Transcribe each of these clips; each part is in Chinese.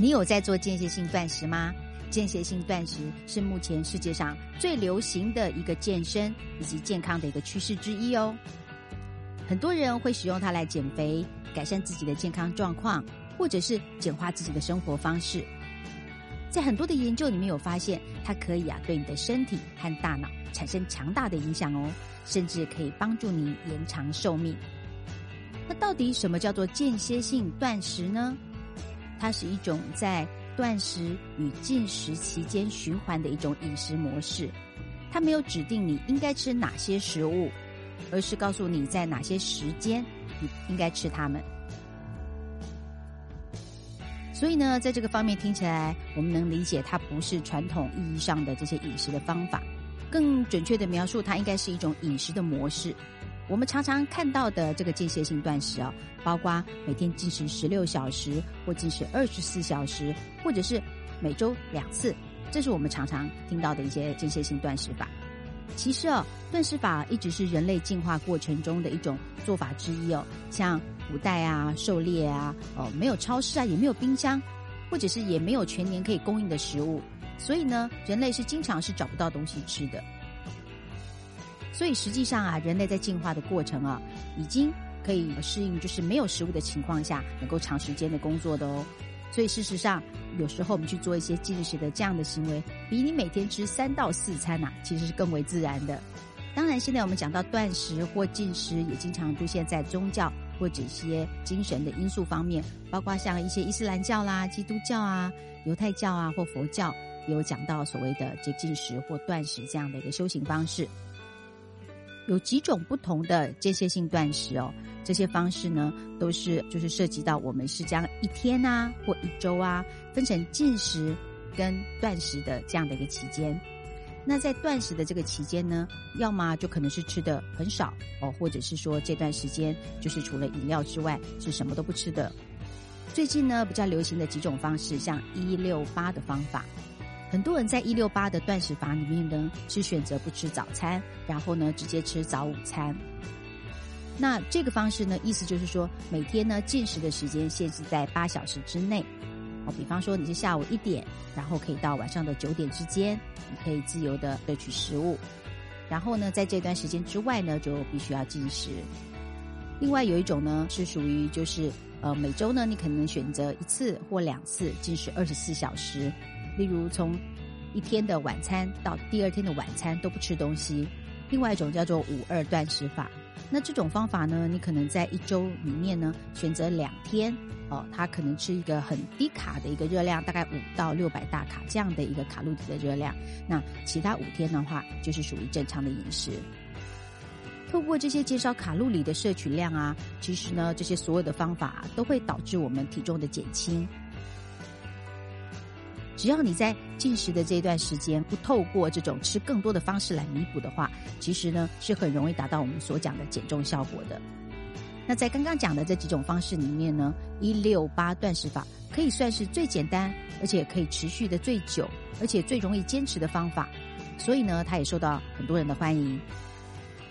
你有在做间歇性断食吗？间歇性断食是目前世界上最流行的一个健身以及健康的一个趋势之一哦。很多人会使用它来减肥、改善自己的健康状况，或者是简化自己的生活方式。在很多的研究里面有发现，它可以啊对你的身体和大脑产生强大的影响哦，甚至可以帮助你延长寿命。那到底什么叫做间歇性断食呢？它是一种在断食与进食期间循环的一种饮食模式。它没有指定你应该吃哪些食物，而是告诉你在哪些时间你应该吃它们。所以呢，在这个方面听起来，我们能理解它不是传统意义上的这些饮食的方法，更准确的描述它应该是一种饮食的模式。我们常常看到的这个间歇性断食啊，包括每天进食十六小时，或进食二十四小时，或者是每周两次，这是我们常常听到的一些间歇性断食法。其实哦，断食法一直是人类进化过程中的一种做法之一哦。像古代啊，狩猎啊，哦，没有超市啊，也没有冰箱，或者是也没有全年可以供应的食物，所以呢，人类是经常是找不到东西吃的。所以实际上啊，人类在进化的过程啊，已经可以适应，就是没有食物的情况下，能够长时间的工作的哦。所以事实上，有时候我们去做一些进食的这样的行为，比你每天吃三到四餐呐，其实是更为自然的。当然，现在我们讲到断食或进食，也经常出现在宗教或者一些精神的因素方面，包括像一些伊斯兰教啦、基督教啊、犹太教啊或佛教，有讲到所谓的这进食或断食这样的一个修行方式。有几种不同的间歇性断食哦，这些方式呢，都是就是涉及到我们是将一天啊或一周啊分成进食跟断食的这样的一个期间。那在断食的这个期间呢，要么就可能是吃的很少哦，或者是说这段时间就是除了饮料之外是什么都不吃的。最近呢比较流行的几种方式，像一六八的方法。很多人在一六八的断食法里面呢，是选择不吃早餐，然后呢直接吃早午餐。那这个方式呢，意思就是说，每天呢进食的时间限制在八小时之内。哦，比方说你是下午一点，然后可以到晚上的九点之间，你可以自由的摄取食物。然后呢，在这段时间之外呢，就必须要进食。另外有一种呢，是属于就是呃每周呢，你可能选择一次或两次进食二十四小时。例如，从一天的晚餐到第二天的晚餐都不吃东西。另外一种叫做五二断食法。那这种方法呢，你可能在一周里面呢，选择两天哦，它可能吃一个很低卡的一个热量，大概五到六百大卡这样的一个卡路里的热量。那其他五天的话，就是属于正常的饮食。透过这些减少卡路里的摄取量啊，其实呢，这些所有的方法都会导致我们体重的减轻。只要你在进食的这段时间不透过这种吃更多的方式来弥补的话，其实呢是很容易达到我们所讲的减重效果的。那在刚刚讲的这几种方式里面呢，一六八断食法可以算是最简单，而且可以持续的最久，而且最容易坚持的方法，所以呢，它也受到很多人的欢迎。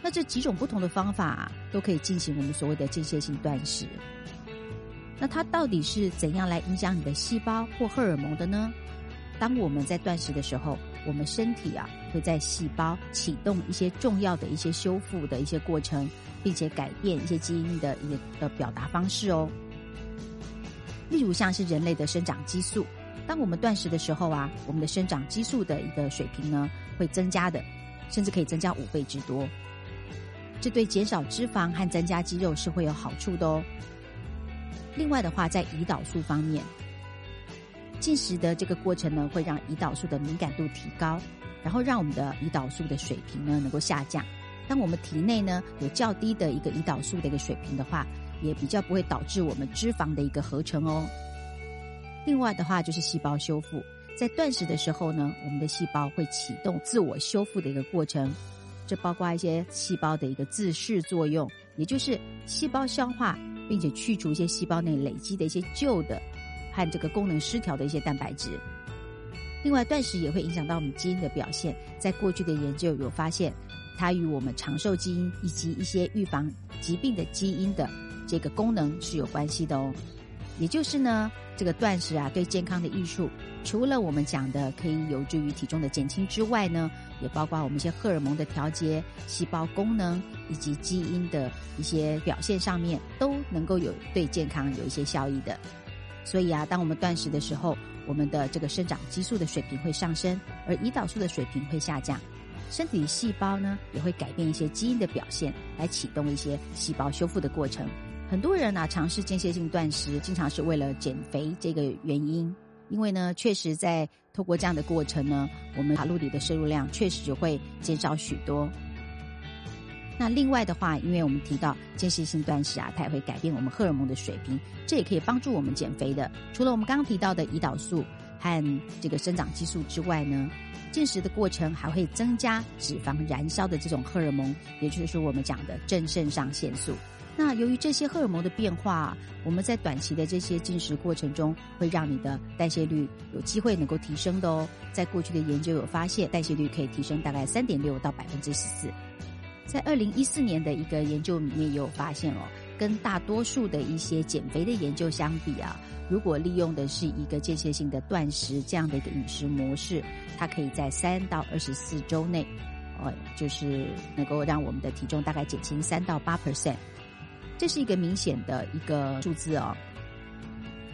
那这几种不同的方法都可以进行我们所谓的间歇性断食。那它到底是怎样来影响你的细胞或荷尔蒙的呢？当我们在断食的时候，我们身体啊会在细胞启动一些重要的一些修复的一些过程，并且改变一些基因的一个的表达方式哦。例如像是人类的生长激素，当我们断食的时候啊，我们的生长激素的一个水平呢会增加的，甚至可以增加五倍之多。这对减少脂肪和增加肌肉是会有好处的哦。另外的话，在胰岛素方面。进食的这个过程呢，会让胰岛素的敏感度提高，然后让我们的胰岛素的水平呢能够下降。当我们体内呢有较低的一个胰岛素的一个水平的话，也比较不会导致我们脂肪的一个合成哦。另外的话就是细胞修复，在断食的时候呢，我们的细胞会启动自我修复的一个过程，这包括一些细胞的一个自噬作用，也就是细胞消化，并且去除一些细胞内累积的一些旧的。和这个功能失调的一些蛋白质。另外，断食也会影响到我们基因的表现。在过去的研究有发现，它与我们长寿基因以及一些预防疾病的基因的这个功能是有关系的哦。也就是呢，这个断食啊，对健康的益处，除了我们讲的可以有助于体重的减轻之外呢，也包括我们一些荷尔蒙的调节、细胞功能以及基因的一些表现上面，都能够有对健康有一些效益的。所以啊，当我们断食的时候，我们的这个生长激素的水平会上升，而胰岛素的水平会下降，身体细胞呢也会改变一些基因的表现，来启动一些细胞修复的过程。很多人呢尝试间歇性断食，经常是为了减肥这个原因。因为呢，确实在透过这样的过程呢，我们卡路里的摄入量确实就会减少许多。那另外的话，因为我们提到间歇性断食啊，它也会改变我们荷尔蒙的水平，这也可以帮助我们减肥的。除了我们刚刚提到的胰岛素和这个生长激素之外呢，进食的过程还会增加脂肪燃烧的这种荷尔蒙，也就是我们讲的正肾上腺素。那由于这些荷尔蒙的变化，我们在短期的这些进食过程中，会让你的代谢率有机会能够提升的哦。在过去的研究有发现，代谢率可以提升大概三点六到百分之十四。在二零一四年的一个研究里面也有发现哦，跟大多数的一些减肥的研究相比啊，如果利用的是一个间歇性的断食这样的一个饮食模式，它可以在三到二十四周内，呃，就是能够让我们的体重大概减轻三到八 percent。这是一个明显的一个数字哦。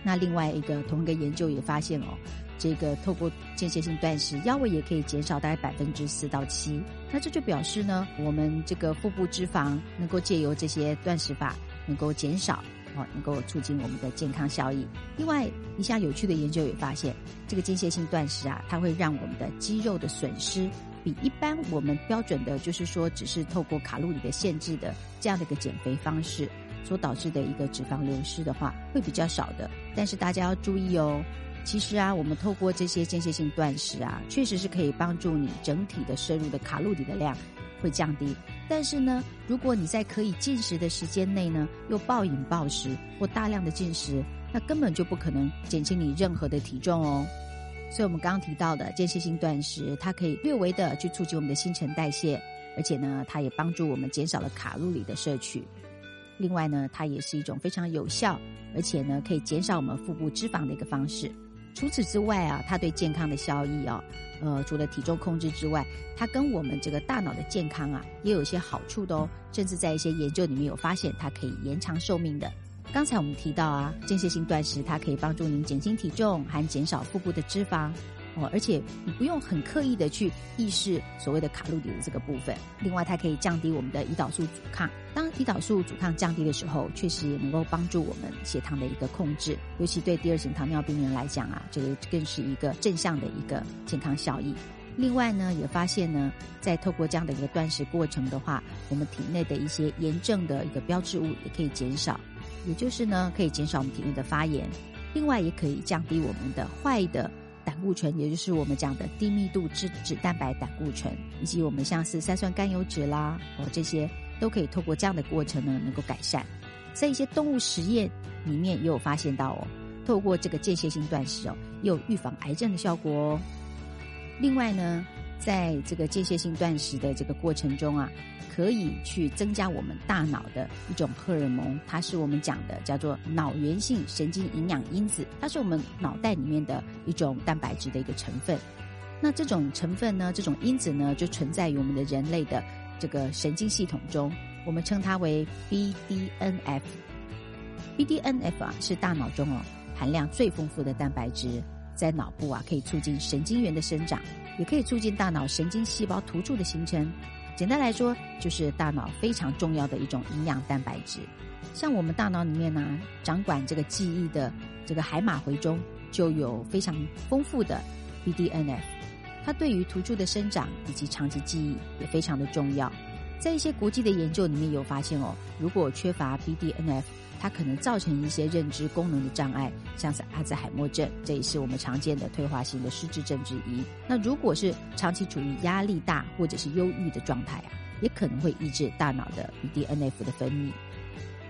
那另外一个同一个研究也发现哦，这个透过间歇性断食，腰围也可以减少大概百分之四到七。那这就表示呢，我们这个腹部脂肪能够借由这些断食法能够减少哦，能够促进我们的健康效益。另外一项有趣的研究也发现，这个间歇性断食啊，它会让我们的肌肉的损失。比一般我们标准的，就是说只是透过卡路里的限制的这样的一个减肥方式所导致的一个脂肪流失的话，会比较少的。但是大家要注意哦，其实啊，我们透过这些间歇性断食啊，确实是可以帮助你整体的摄入的卡路里的量会降低。但是呢，如果你在可以进食的时间内呢，又暴饮暴食或大量的进食，那根本就不可能减轻你任何的体重哦。所以，我们刚刚提到的间歇性断食，它可以略微的去促进我们的新陈代谢，而且呢，它也帮助我们减少了卡路里的摄取。另外呢，它也是一种非常有效，而且呢，可以减少我们腹部脂肪的一个方式。除此之外啊，它对健康的效益哦，呃，除了体重控制之外，它跟我们这个大脑的健康啊，也有一些好处的哦。甚至在一些研究里面有发现，它可以延长寿命的。刚才我们提到啊，间歇性断食它可以帮助您减轻体重，还减少腹部的脂肪哦，而且你不用很刻意的去意识所谓的卡路里的这个部分。另外，它可以降低我们的胰岛素阻抗。当胰岛素阻抗降低的时候，确实也能够帮助我们血糖的一个控制。尤其对第二型糖尿病人来讲啊，这个更是一个正向的一个健康效益。另外呢，也发现呢，在透过这样的一个断食过程的话，我们体内的一些炎症的一个标志物也可以减少。也就是呢，可以减少我们体内的发炎，另外也可以降低我们的坏的胆固醇，也就是我们讲的低密度脂脂蛋白胆固醇，以及我们像是三酸甘油脂啦，哦这些都可以透过这样的过程呢，能够改善。在一些动物实验里面也有发现到哦，透过这个间歇性断食哦，也有预防癌症的效果哦。另外呢，在这个间歇性断食的这个过程中啊。可以去增加我们大脑的一种荷尔蒙，它是我们讲的叫做脑源性神经营养因子，它是我们脑袋里面的一种蛋白质的一个成分。那这种成分呢，这种因子呢，就存在于我们的人类的这个神经系统中，我们称它为 BDNF。BDNF 啊，是大脑中哦含量最丰富的蛋白质，在脑部啊可以促进神经元的生长，也可以促进大脑神经细胞突触的形成。简单来说，就是大脑非常重要的一种营养蛋白质。像我们大脑里面呢，掌管这个记忆的这个海马回中，就有非常丰富的 BDNF。它对于突触的生长以及长期记忆也非常的重要。在一些国际的研究里面有发现哦，如果缺乏 BDNF。它可能造成一些认知功能的障碍，像是阿兹海默症，这也是我们常见的退化性的失智症之一。那如果是长期处于压力大或者是忧郁的状态啊，也可能会抑制大脑的 BDNF 的分泌，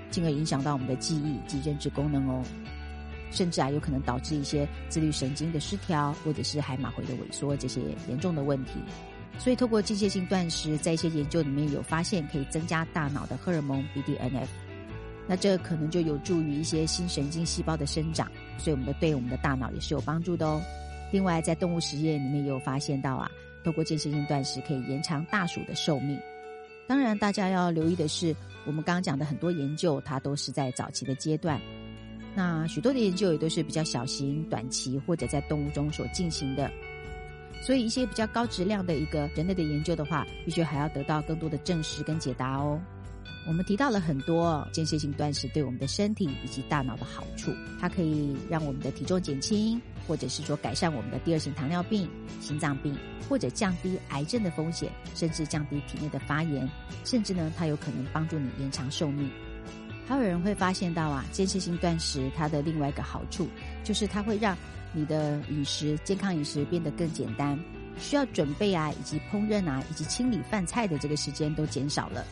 进而影响到我们的记忆及认知功能哦。甚至啊，有可能导致一些自律神经的失调，或者是海马回的萎缩这些严重的问题。所以，透过间歇性断食，在一些研究里面有发现，可以增加大脑的荷尔蒙 BDNF。那这可能就有助于一些新神经细胞的生长，所以我们的对我们的大脑也是有帮助的哦。另外，在动物实验里面也有发现到啊，透过间歇性断食可以延长大鼠的寿命。当然，大家要留意的是，我们刚刚讲的很多研究，它都是在早期的阶段。那许多的研究也都是比较小型、短期或者在动物中所进行的。所以，一些比较高质量的一个人类的研究的话，必须还要得到更多的证实跟解答哦。我们提到了很多间歇性断食对我们的身体以及大脑的好处，它可以让我们的体重减轻，或者是说改善我们的第二型糖尿病、心脏病，或者降低癌症的风险，甚至降低体内的发炎，甚至呢，它有可能帮助你延长寿命。还有人会发现到啊，间歇性断食它的另外一个好处，就是它会让你的饮食健康饮食变得更简单，需要准备啊，以及烹饪啊，以及清理饭菜的这个时间都减少了。